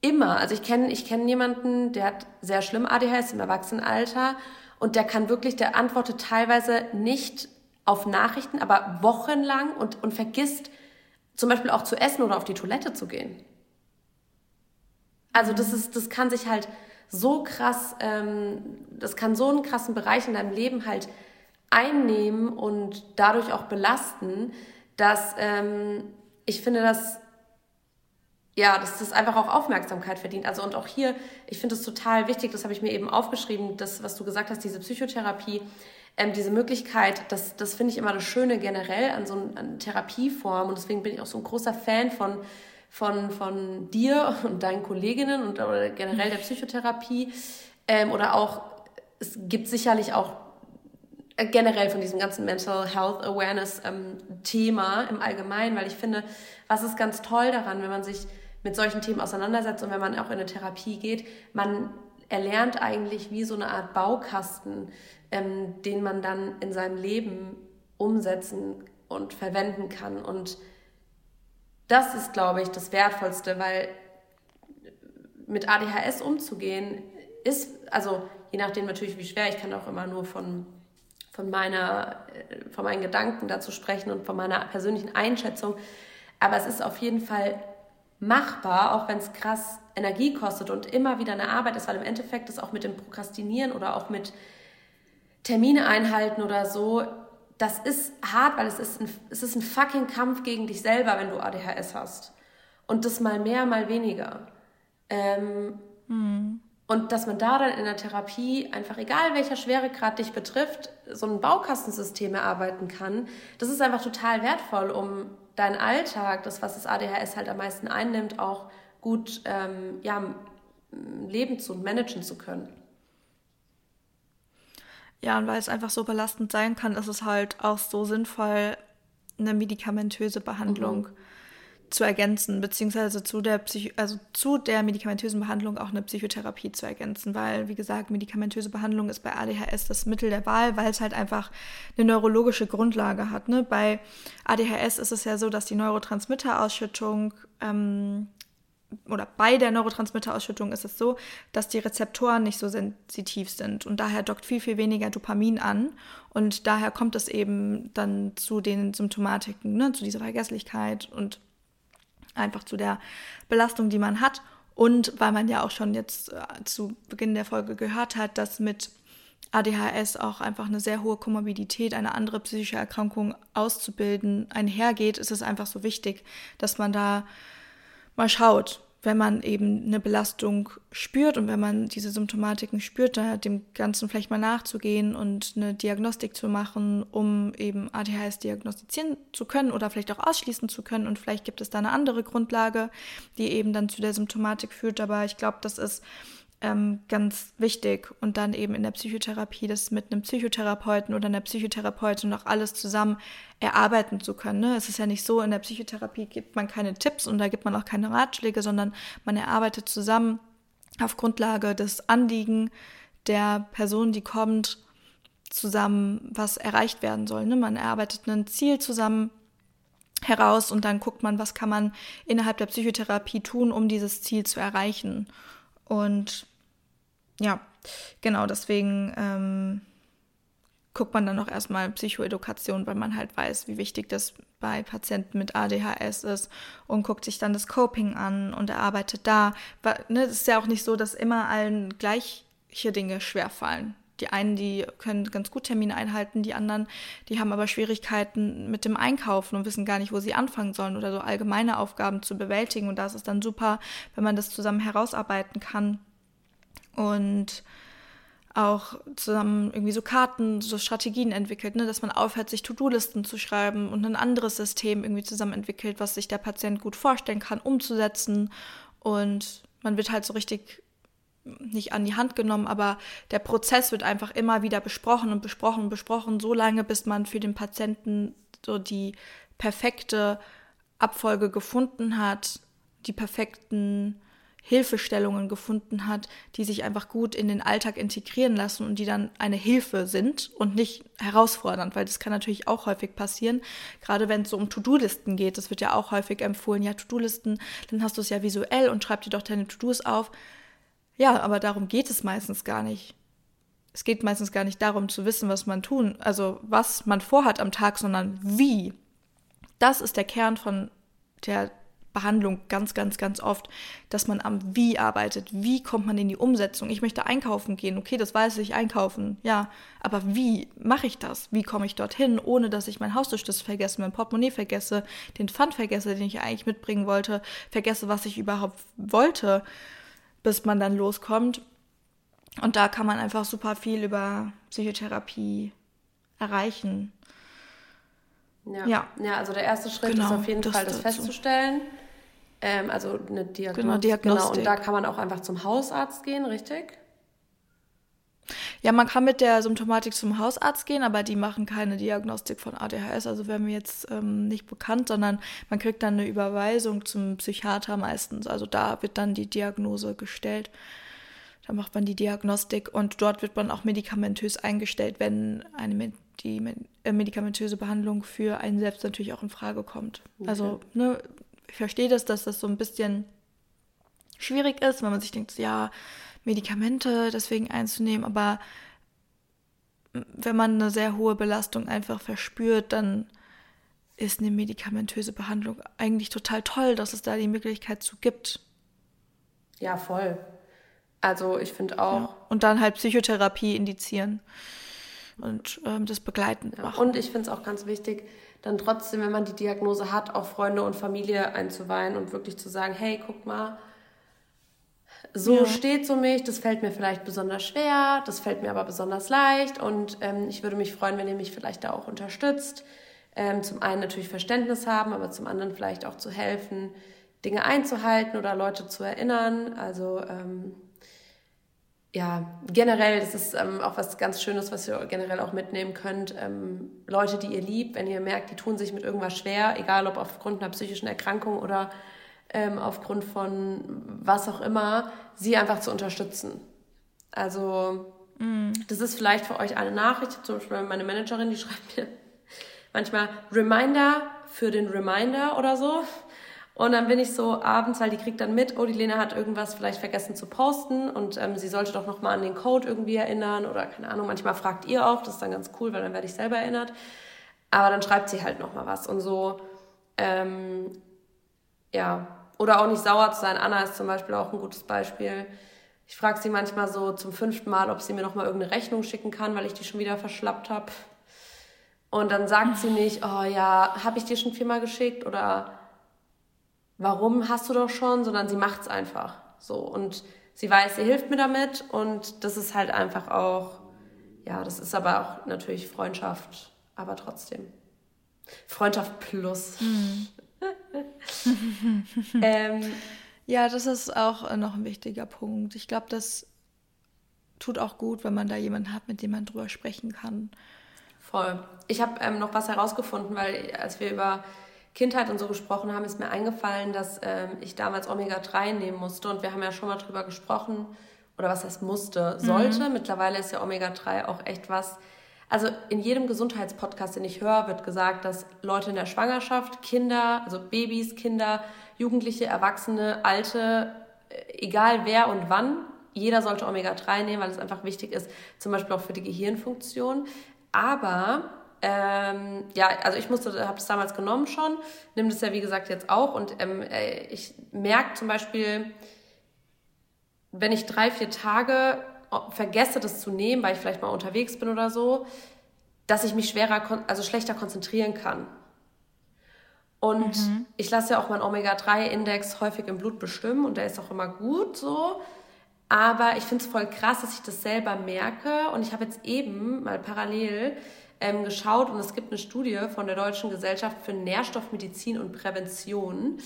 immer. Also ich kenne ich kenn jemanden, der hat sehr schlimm ADHS im Erwachsenenalter und der kann wirklich, der antwortet teilweise nicht auf Nachrichten, aber wochenlang und, und vergisst zum Beispiel auch zu essen oder auf die Toilette zu gehen. Also das ist, das kann sich halt so krass, ähm, das kann so einen krassen Bereich in deinem Leben halt einnehmen und dadurch auch belasten, dass ähm, ich finde, dass ja, dass das einfach auch Aufmerksamkeit verdient. Also und auch hier, ich finde es total wichtig, das habe ich mir eben aufgeschrieben, das, was du gesagt hast, diese Psychotherapie, ähm, diese Möglichkeit, das, das finde ich immer das Schöne generell an so einer Therapieform und deswegen bin ich auch so ein großer Fan von, von, von dir und deinen Kolleginnen und generell der Psychotherapie. Ähm, oder auch, es gibt sicherlich auch äh, generell von diesem ganzen Mental Health Awareness ähm, Thema im Allgemeinen, weil ich finde, was ist ganz toll daran, wenn man sich mit solchen Themen auseinandersetzt und wenn man auch in eine Therapie geht, man erlernt eigentlich wie so eine Art Baukasten, ähm, den man dann in seinem Leben umsetzen und verwenden kann. Und das ist, glaube ich, das Wertvollste, weil mit ADHS umzugehen ist, also je nachdem natürlich, wie schwer, ich kann auch immer nur von, von, meiner, äh, von meinen Gedanken dazu sprechen und von meiner persönlichen Einschätzung, aber es ist auf jeden Fall machbar, auch wenn es krass Energie kostet und immer wieder eine Arbeit ist, weil im Endeffekt ist auch mit dem Prokrastinieren oder auch mit Termine einhalten oder so, das ist hart, weil es ist, ein, es ist ein fucking Kampf gegen dich selber, wenn du ADHS hast. Und das mal mehr, mal weniger. Ähm, hm. Und dass man da dann in der Therapie einfach, egal welcher Schweregrad dich betrifft, so ein Baukastensystem erarbeiten kann, das ist einfach total wertvoll, um deinen Alltag, das, was das ADHS halt am meisten einnimmt, auch gut ähm, ja, leben zu und managen zu können. Ja, und weil es einfach so belastend sein kann, ist es halt auch so sinnvoll, eine medikamentöse Behandlung mhm. Zu ergänzen, beziehungsweise zu der, Psycho also zu der medikamentösen Behandlung auch eine Psychotherapie zu ergänzen, weil, wie gesagt, medikamentöse Behandlung ist bei ADHS das Mittel der Wahl, weil es halt einfach eine neurologische Grundlage hat. Ne? Bei ADHS ist es ja so, dass die Neurotransmitterausschüttung ähm, oder bei der Neurotransmitterausschüttung ist es so, dass die Rezeptoren nicht so sensitiv sind und daher dockt viel, viel weniger Dopamin an und daher kommt es eben dann zu den Symptomatiken, ne, zu dieser Vergesslichkeit und einfach zu der Belastung, die man hat. Und weil man ja auch schon jetzt äh, zu Beginn der Folge gehört hat, dass mit ADHS auch einfach eine sehr hohe Komorbidität, eine andere psychische Erkrankung auszubilden einhergeht, ist es einfach so wichtig, dass man da mal schaut, wenn man eben eine Belastung spürt und wenn man diese Symptomatiken spürt, dem Ganzen vielleicht mal nachzugehen und eine Diagnostik zu machen, um eben ADHS diagnostizieren zu können oder vielleicht auch ausschließen zu können. Und vielleicht gibt es da eine andere Grundlage, die eben dann zu der Symptomatik führt. Aber ich glaube, das ist ähm, ganz wichtig. Und dann eben in der Psychotherapie das mit einem Psychotherapeuten oder einer Psychotherapeutin noch alles zusammen erarbeiten zu können. Ne? Es ist ja nicht so, in der Psychotherapie gibt man keine Tipps und da gibt man auch keine Ratschläge, sondern man erarbeitet zusammen auf Grundlage des Anliegen der Person, die kommt, zusammen, was erreicht werden soll. Ne? Man erarbeitet ein Ziel zusammen heraus und dann guckt man, was kann man innerhalb der Psychotherapie tun, um dieses Ziel zu erreichen. Und ja, genau deswegen ähm, guckt man dann auch erstmal Psychoedukation, weil man halt weiß, wie wichtig das bei Patienten mit ADHS ist und guckt sich dann das Coping an und erarbeitet da. Ne, es ist ja auch nicht so, dass immer allen gleiche Dinge schwerfallen. Die einen, die können ganz gut Termine einhalten, die anderen, die haben aber Schwierigkeiten mit dem Einkaufen und wissen gar nicht, wo sie anfangen sollen oder so allgemeine Aufgaben zu bewältigen. Und da ist es dann super, wenn man das zusammen herausarbeiten kann. Und auch zusammen irgendwie so Karten, so Strategien entwickelt, ne? dass man aufhört, sich To-Do-Listen zu schreiben und ein anderes System irgendwie zusammen entwickelt, was sich der Patient gut vorstellen kann, umzusetzen. Und man wird halt so richtig nicht an die Hand genommen, aber der Prozess wird einfach immer wieder besprochen und besprochen und besprochen, so lange, bis man für den Patienten so die perfekte Abfolge gefunden hat, die perfekten Hilfestellungen gefunden hat, die sich einfach gut in den Alltag integrieren lassen und die dann eine Hilfe sind und nicht herausfordernd, weil das kann natürlich auch häufig passieren, gerade wenn es so um To-Do-Listen geht. Das wird ja auch häufig empfohlen, ja, To-Do-Listen, dann hast du es ja visuell und schreib dir doch deine To-Dos auf. Ja, aber darum geht es meistens gar nicht. Es geht meistens gar nicht darum zu wissen, was man tun, also was man vorhat am Tag, sondern wie. Das ist der Kern von der Behandlung ganz, ganz, ganz oft, dass man am Wie arbeitet. Wie kommt man in die Umsetzung? Ich möchte einkaufen gehen. Okay, das weiß ich, einkaufen. Ja, aber wie mache ich das? Wie komme ich dorthin, ohne dass ich mein Haustürschlüssel vergesse, mein Portemonnaie vergesse, den Pfand vergesse, den ich eigentlich mitbringen wollte, vergesse, was ich überhaupt wollte? Bis man dann loskommt. Und da kann man einfach super viel über Psychotherapie erreichen. Ja, ja. ja also der erste Schritt genau, ist auf jeden das Fall, das dazu. festzustellen. Ähm, also eine Diagnostik. Genau, Diagnostik. Genau, und da kann man auch einfach zum Hausarzt gehen, richtig? Ja, man kann mit der Symptomatik zum Hausarzt gehen, aber die machen keine Diagnostik von ADHS. Also wäre mir jetzt ähm, nicht bekannt, sondern man kriegt dann eine Überweisung zum Psychiater meistens. Also da wird dann die Diagnose gestellt. Da macht man die Diagnostik und dort wird man auch medikamentös eingestellt, wenn eine die äh, medikamentöse Behandlung für einen selbst natürlich auch in Frage kommt. Okay. Also ne, ich verstehe das, dass das so ein bisschen schwierig ist, wenn man sich denkt, ja, Medikamente deswegen einzunehmen, aber wenn man eine sehr hohe Belastung einfach verspürt, dann ist eine medikamentöse Behandlung eigentlich total toll, dass es da die Möglichkeit zu gibt. Ja, voll. Also ich finde auch. Ja. Und dann halt Psychotherapie indizieren und ähm, das begleitend ja. machen. Und ich finde es auch ganz wichtig, dann trotzdem, wenn man die Diagnose hat, auch Freunde und Familie einzuweihen und wirklich zu sagen, hey, guck mal, so ja. steht so mich, das fällt mir vielleicht besonders schwer, das fällt mir aber besonders leicht und ähm, ich würde mich freuen, wenn ihr mich vielleicht da auch unterstützt. Ähm, zum einen natürlich Verständnis haben, aber zum anderen vielleicht auch zu helfen, Dinge einzuhalten oder Leute zu erinnern. Also ähm, ja, generell, das ist ähm, auch was ganz Schönes, was ihr generell auch mitnehmen könnt. Ähm, Leute, die ihr liebt, wenn ihr merkt, die tun sich mit irgendwas schwer, egal ob aufgrund einer psychischen Erkrankung oder ähm, aufgrund von was auch immer, sie einfach zu unterstützen. Also mm. das ist vielleicht für euch eine Nachricht. Zum Beispiel meine Managerin, die schreibt mir manchmal Reminder für den Reminder oder so. Und dann bin ich so abends, weil die kriegt dann mit, oh, die Lena hat irgendwas vielleicht vergessen zu posten und ähm, sie sollte doch nochmal an den Code irgendwie erinnern oder keine Ahnung, manchmal fragt ihr auch, das ist dann ganz cool, weil dann werde ich selber erinnert. Aber dann schreibt sie halt nochmal was und so, ähm, ja, oder auch nicht sauer zu sein. Anna ist zum Beispiel auch ein gutes Beispiel. Ich frage sie manchmal so zum fünften Mal, ob sie mir nochmal irgendeine Rechnung schicken kann, weil ich die schon wieder verschlappt habe. Und dann sagt sie nicht, oh ja, habe ich dir schon viermal geschickt oder warum hast du doch schon, sondern sie macht es einfach so. Und sie weiß, sie hilft mir damit und das ist halt einfach auch, ja, das ist aber auch natürlich Freundschaft, aber trotzdem. Freundschaft plus. Mhm. ähm, ja, das ist auch noch ein wichtiger Punkt. Ich glaube, das tut auch gut, wenn man da jemanden hat, mit dem man drüber sprechen kann. Voll. Ich habe ähm, noch was herausgefunden, weil als wir über Kindheit und so gesprochen haben, ist mir eingefallen, dass ähm, ich damals Omega-3 nehmen musste. Und wir haben ja schon mal drüber gesprochen, oder was heißt musste, sollte. Mhm. Mittlerweile ist ja Omega-3 auch echt was, also in jedem Gesundheitspodcast, den ich höre, wird gesagt, dass Leute in der Schwangerschaft, Kinder, also Babys, Kinder, Jugendliche, Erwachsene, Alte, äh, egal wer und wann, jeder sollte Omega-3 nehmen, weil es einfach wichtig ist, zum Beispiel auch für die Gehirnfunktion. Aber ähm, ja, also ich musste, habe es damals genommen schon, nehme das ja wie gesagt jetzt auch und ähm, äh, ich merke zum Beispiel, wenn ich drei, vier Tage vergesse, das zu nehmen, weil ich vielleicht mal unterwegs bin oder so, dass ich mich schwerer, also schlechter konzentrieren kann. Und mhm. ich lasse ja auch meinen Omega-3-Index häufig im Blut bestimmen und der ist auch immer gut so. Aber ich finde es voll krass, dass ich das selber merke. Und ich habe jetzt eben mal parallel ähm, geschaut und es gibt eine Studie von der Deutschen Gesellschaft für Nährstoffmedizin und Prävention.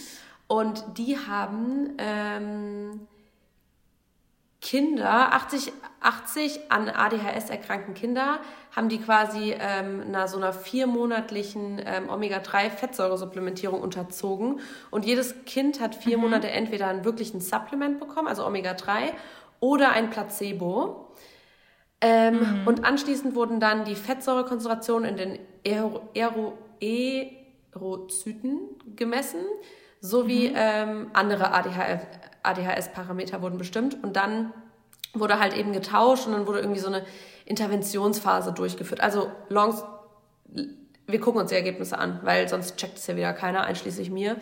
Und die haben ähm, Kinder, 80, 80 an ADHS erkrankten Kinder, haben die quasi ähm, einer so einer viermonatlichen ähm, Omega-3-Fettsäuresupplementierung unterzogen. Und jedes Kind hat vier mhm. Monate entweder einen wirklichen Supplement bekommen, also Omega-3, oder ein Placebo. Ähm, mhm. Und anschließend wurden dann die Fettsäurekonzentrationen in den Ero Ero Erozyten gemessen, sowie mhm. ähm, andere ADHS, ADHS-Parameter wurden bestimmt und dann wurde halt eben getauscht und dann wurde irgendwie so eine Interventionsphase durchgeführt. Also Longs, wir gucken uns die Ergebnisse an, weil sonst checkt es ja wieder keiner, einschließlich mir.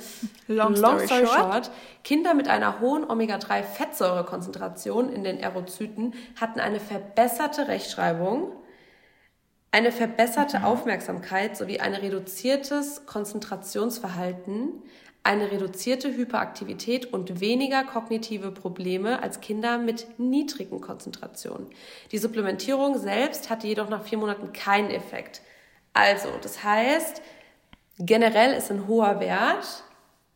Long story, Long story short. short. Kinder mit einer hohen Omega-3-Fettsäurekonzentration in den Erythrozyten hatten eine verbesserte Rechtschreibung, eine verbesserte mhm. Aufmerksamkeit sowie ein reduziertes Konzentrationsverhalten, eine reduzierte Hyperaktivität und weniger kognitive Probleme als Kinder mit niedrigen Konzentrationen. Die Supplementierung selbst hatte jedoch nach vier Monaten keinen Effekt. Also, das heißt, generell ist ein hoher Wert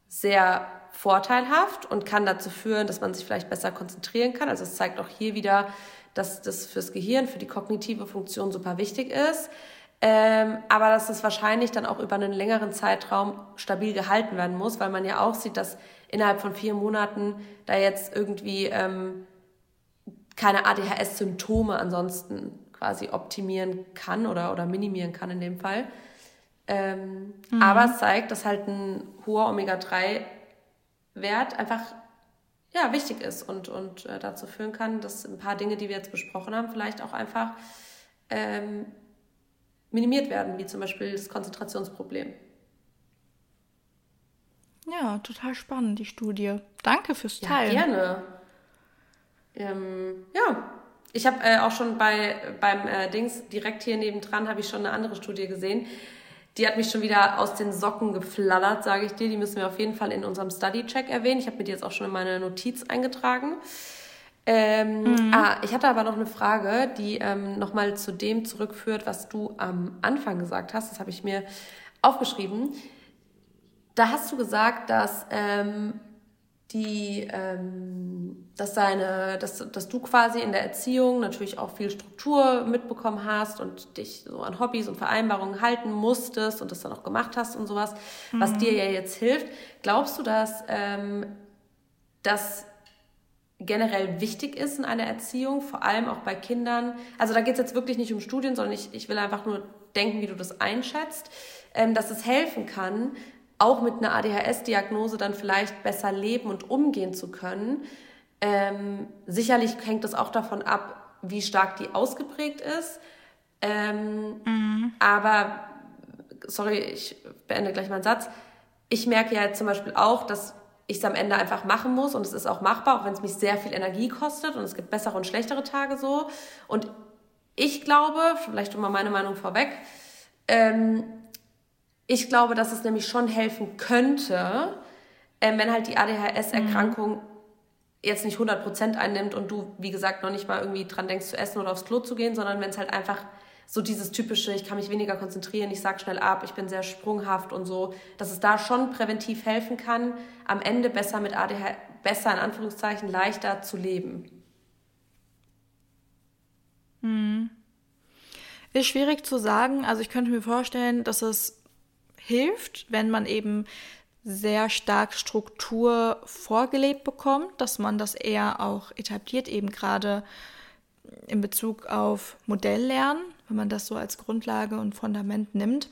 sehr vorteilhaft und kann dazu führen, dass man sich vielleicht besser konzentrieren kann. Also es zeigt auch hier wieder, dass das fürs Gehirn, für die kognitive Funktion super wichtig ist. Ähm, aber dass es wahrscheinlich dann auch über einen längeren Zeitraum stabil gehalten werden muss, weil man ja auch sieht, dass innerhalb von vier Monaten da jetzt irgendwie ähm, keine ADHS-Symptome ansonsten quasi optimieren kann oder, oder minimieren kann in dem Fall. Ähm, mhm. Aber es zeigt, dass halt ein hoher Omega-3-Wert einfach ja, wichtig ist und, und äh, dazu führen kann, dass ein paar Dinge, die wir jetzt besprochen haben, vielleicht auch einfach ähm, minimiert werden, wie zum Beispiel das Konzentrationsproblem. Ja, total spannend, die Studie. Danke fürs Teilen. Ja, gerne. Ähm, ja, ich habe äh, auch schon bei, beim äh, Dings direkt hier nebendran habe ich schon eine andere Studie gesehen. Die hat mich schon wieder aus den Socken geflattert, sage ich dir. Die müssen wir auf jeden Fall in unserem Study-Check erwähnen. Ich habe mir die jetzt auch schon in meine Notiz eingetragen. Ähm, mhm. ah, ich hatte aber noch eine Frage, die ähm, nochmal zu dem zurückführt, was du am Anfang gesagt hast. Das habe ich mir aufgeschrieben. Da hast du gesagt, dass ähm, die, ähm, dass deine, dass, dass du quasi in der Erziehung natürlich auch viel Struktur mitbekommen hast und dich so an Hobbys und Vereinbarungen halten musstest und das dann auch gemacht hast und sowas, mhm. was dir ja jetzt hilft. Glaubst du, dass ähm, das generell wichtig ist in einer Erziehung, vor allem auch bei Kindern? Also da geht es jetzt wirklich nicht um Studien, sondern ich, ich will einfach nur denken, wie du das einschätzt, ähm, dass es helfen kann, auch mit einer ADHS-Diagnose dann vielleicht besser leben und umgehen zu können. Ähm, sicherlich hängt es auch davon ab, wie stark die ausgeprägt ist. Ähm, mhm. Aber, sorry, ich beende gleich meinen Satz. Ich merke ja zum Beispiel auch, dass ich es am Ende einfach machen muss und es ist auch machbar, auch wenn es mich sehr viel Energie kostet und es gibt bessere und schlechtere Tage so. Und ich glaube, vielleicht schon mal meine Meinung vorweg, ähm, ich glaube, dass es nämlich schon helfen könnte, äh, wenn halt die ADHS-Erkrankung mhm. jetzt nicht 100% einnimmt und du, wie gesagt, noch nicht mal irgendwie dran denkst zu essen oder aufs Klo zu gehen, sondern wenn es halt einfach so dieses typische, ich kann mich weniger konzentrieren, ich sag schnell ab, ich bin sehr sprunghaft und so, dass es da schon präventiv helfen kann, am Ende besser mit ADHS, besser in Anführungszeichen, leichter zu leben. Hm. Ist schwierig zu sagen. Also ich könnte mir vorstellen, dass es hilft, wenn man eben sehr stark Struktur vorgelebt bekommt, dass man das eher auch etabliert, eben gerade in Bezug auf Modelllernen, wenn man das so als Grundlage und Fundament nimmt.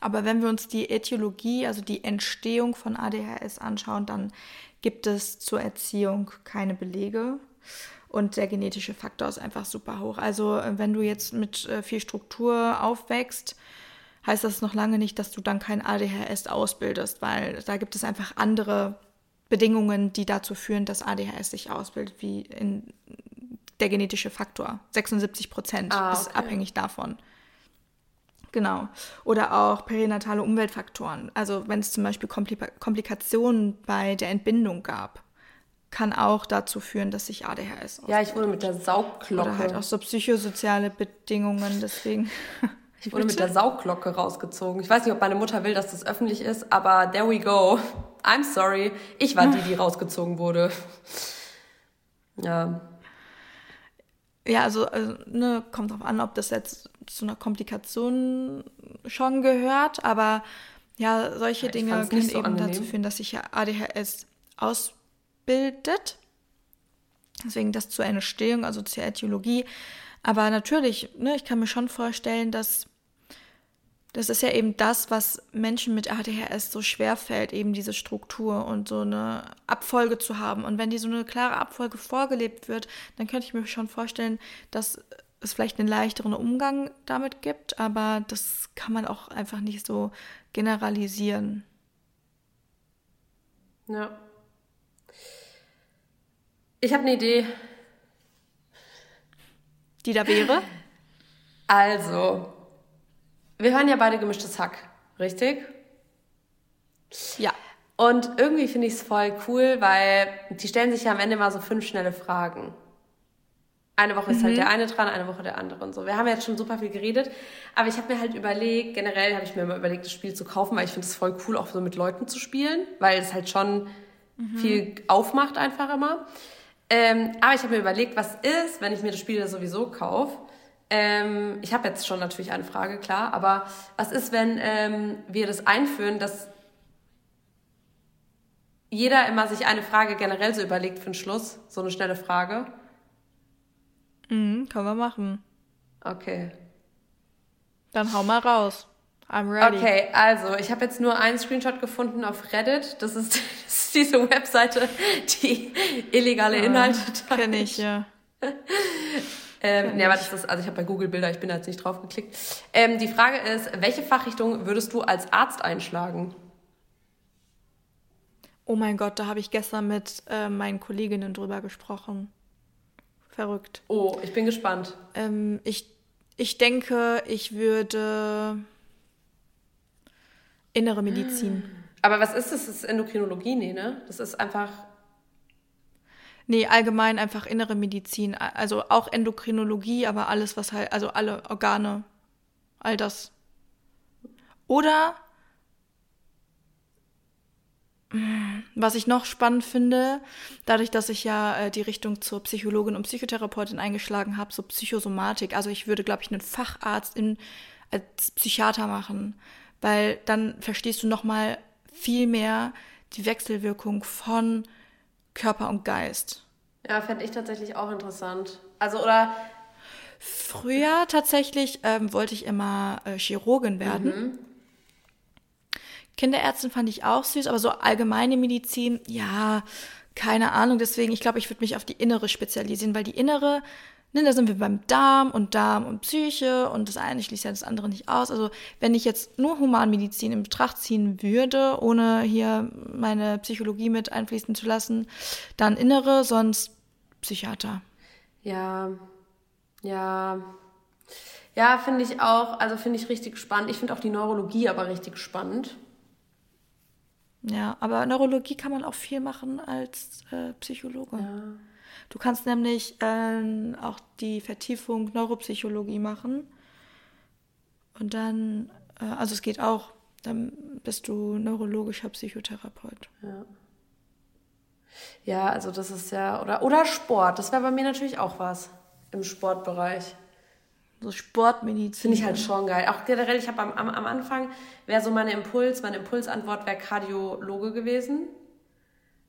Aber wenn wir uns die Äthiologie, also die Entstehung von ADHS anschauen, dann gibt es zur Erziehung keine Belege. Und der genetische Faktor ist einfach super hoch. Also wenn du jetzt mit äh, viel Struktur aufwächst, heißt das noch lange nicht, dass du dann kein ADHS ausbildest, weil da gibt es einfach andere Bedingungen, die dazu führen, dass ADHS sich ausbildet, wie in der genetische Faktor. 76 Prozent ah, okay. ist abhängig davon. Genau. Oder auch perinatale Umweltfaktoren. Also wenn es zum Beispiel Komplikationen bei der Entbindung gab, kann auch dazu führen, dass sich ADHS. Ja, ich wurde mit der Saugglocke. Oder halt auch so psychosoziale Bedingungen, deswegen. Ich wurde mit der Saugglocke rausgezogen. Ich weiß nicht, ob meine Mutter will, dass das öffentlich ist, aber there we go. I'm sorry. Ich war die, die rausgezogen wurde. Ja. Ja, also, also ne, kommt drauf an, ob das jetzt zu einer Komplikation schon gehört, aber ja, solche ja, Dinge können so eben angenehm. dazu führen, dass sich ja ADHS ausbildet. Deswegen das zur Entstehung, also zur Äthiologie. Aber natürlich, ne, ich kann mir schon vorstellen, dass das ist ja eben das, was Menschen mit ADHS so schwer fällt, eben diese Struktur und so eine Abfolge zu haben. Und wenn die so eine klare Abfolge vorgelebt wird, dann könnte ich mir schon vorstellen, dass es vielleicht einen leichteren Umgang damit gibt, aber das kann man auch einfach nicht so generalisieren. Ja. Ich habe eine Idee. Die da wäre? Also, wir hören ja beide gemischtes Hack, richtig? Ja. Und irgendwie finde ich es voll cool, weil die stellen sich ja am Ende mal so fünf schnelle Fragen. Eine Woche ist halt mhm. der eine dran, eine Woche der andere und so. Wir haben jetzt schon super viel geredet, aber ich habe mir halt überlegt, generell habe ich mir immer überlegt, das Spiel zu kaufen, weil ich finde es voll cool, auch so mit Leuten zu spielen, weil es halt schon mhm. viel aufmacht einfach immer. Ähm, aber ich habe mir überlegt, was ist, wenn ich mir das Spiel sowieso kaufe. Ähm, ich habe jetzt schon natürlich eine Frage, klar, aber was ist, wenn ähm, wir das einführen, dass jeder immer sich eine Frage generell so überlegt für den Schluss, so eine schnelle Frage? Mhm, können wir machen. Okay. Dann hau mal raus. I'm ready. Okay, also ich habe jetzt nur einen Screenshot gefunden auf Reddit. Das ist, das ist diese Webseite, die illegale Ja, Inhalte teilt. Kenn ich, ja. Ähm, nee, aber das ist, also ich habe bei Google Bilder, ich bin da jetzt nicht drauf geklickt. Ähm, die Frage ist, welche Fachrichtung würdest du als Arzt einschlagen? Oh mein Gott, da habe ich gestern mit äh, meinen Kolleginnen drüber gesprochen. Verrückt. Oh, ich bin gespannt. Ähm, ich, ich denke, ich würde innere Medizin. Aber was ist das? Das ist Endokrinologie, nee, ne? Das ist einfach. Nee, allgemein einfach innere Medizin. Also auch Endokrinologie, aber alles, was halt, also alle Organe, all das. Oder mm, was ich noch spannend finde, dadurch, dass ich ja äh, die Richtung zur Psychologin und Psychotherapeutin eingeschlagen habe, so Psychosomatik. Also ich würde, glaube ich, einen Facharzt in, als Psychiater machen, weil dann verstehst du noch mal viel mehr die Wechselwirkung von Körper und Geist. Ja, fände ich tatsächlich auch interessant. Also, oder. Früher tatsächlich ähm, wollte ich immer äh, Chirurgin werden. Kinderärztin fand ich auch süß, aber so allgemeine Medizin, ja, keine Ahnung. Deswegen, ich glaube, ich würde mich auf die innere spezialisieren, weil die innere, ne, da sind wir beim Darm und Darm und Psyche und das eine schließt ja das andere nicht aus. Also, wenn ich jetzt nur Humanmedizin in Betracht ziehen würde, ohne hier meine Psychologie mit einfließen zu lassen, dann innere, sonst Psychiater. Ja. Ja. Ja, finde ich auch. Also, finde ich richtig spannend. Ich finde auch die Neurologie aber richtig spannend. Ja, aber Neurologie kann man auch viel machen als äh, Psychologe. Du kannst nämlich ähm, auch die Vertiefung Neuropsychologie machen. Und dann, äh, also es geht auch, dann bist du neurologischer Psychotherapeut. Ja, also das ist ja. Oder, oder Sport. Das wäre bei mir natürlich auch was im Sportbereich. So Sportmedizin. Finde ich halt schon geil. Auch generell, ich habe am, am, am Anfang, wäre so meine Impuls, meine Impulsantwort wäre Kardiologe gewesen.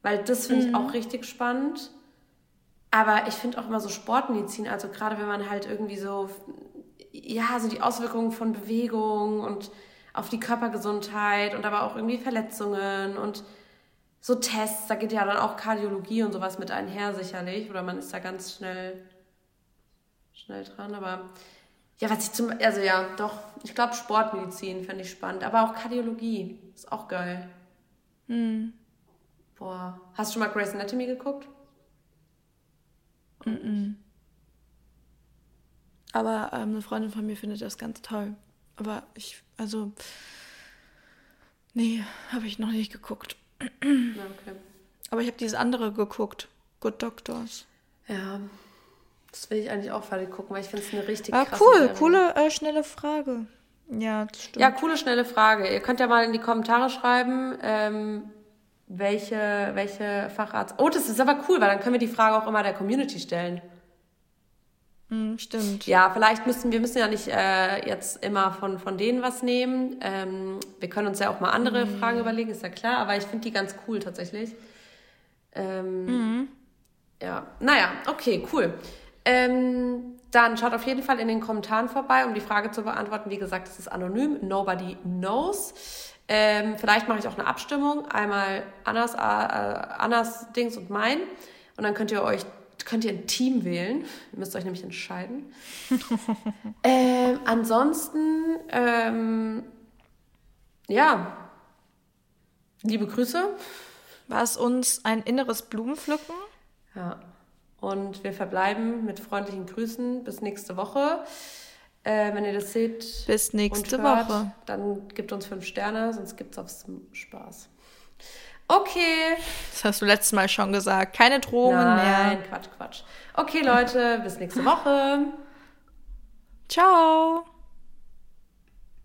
Weil das finde ich auch richtig spannend. Aber ich finde auch immer so Sportmedizin, also gerade wenn man halt irgendwie so, ja, so die Auswirkungen von Bewegung und auf die Körpergesundheit und aber auch irgendwie Verletzungen und so Tests, da geht ja dann auch Kardiologie und sowas mit einher sicherlich. Oder man ist da ganz schnell, schnell dran. Aber ja, was ich zum, also ja, doch, ich glaube Sportmedizin fände ich spannend. Aber auch Kardiologie ist auch geil. Boah, hast du schon mal Grey's Anatomy geguckt? Aber ähm, eine Freundin von mir findet das ganz toll. Aber ich, also, nee, habe ich noch nicht geguckt. Okay. Aber ich habe dieses andere geguckt. Good Doctors. Ja, das will ich eigentlich auch fertig gucken, weil ich finde es eine richtig Ah, cool, Serie. coole, äh, schnelle Frage. Ja, das stimmt. Ja, coole, schnelle Frage. Ihr könnt ja mal in die Kommentare schreiben, ähm, welche, welche Facharzt. Oh, das ist aber cool, weil dann können wir die Frage auch immer der Community stellen. Hm, stimmt. Ja, vielleicht müssen wir müssen ja nicht äh, jetzt immer von, von denen was nehmen. Ähm, wir können uns ja auch mal andere Fragen überlegen, ist ja klar, aber ich finde die ganz cool tatsächlich. Ähm, Ja, naja, okay, cool. Ähm, dann schaut auf jeden Fall in den Kommentaren vorbei, um die Frage zu beantworten. Wie gesagt, es ist anonym, nobody knows. Ähm, vielleicht mache ich auch eine Abstimmung, einmal Annas, äh, Annas Dings und mein. Und dann könnt ihr euch, könnt ihr ein Team wählen. Ihr müsst euch nämlich entscheiden. ähm, ansonsten, ähm, ja, liebe Grüße. War es uns ein inneres Blumenpflücken? Ja. Und wir verbleiben mit freundlichen Grüßen bis nächste Woche. Äh, wenn ihr das seht Bis nächste hört, Woche. dann gebt uns fünf Sterne, sonst gibt's aufs Spaß. Okay. Das hast du letztes Mal schon gesagt. Keine Drohungen Nein, mehr. Quatsch, Quatsch. Okay, Leute, bis nächste Woche. Ciao.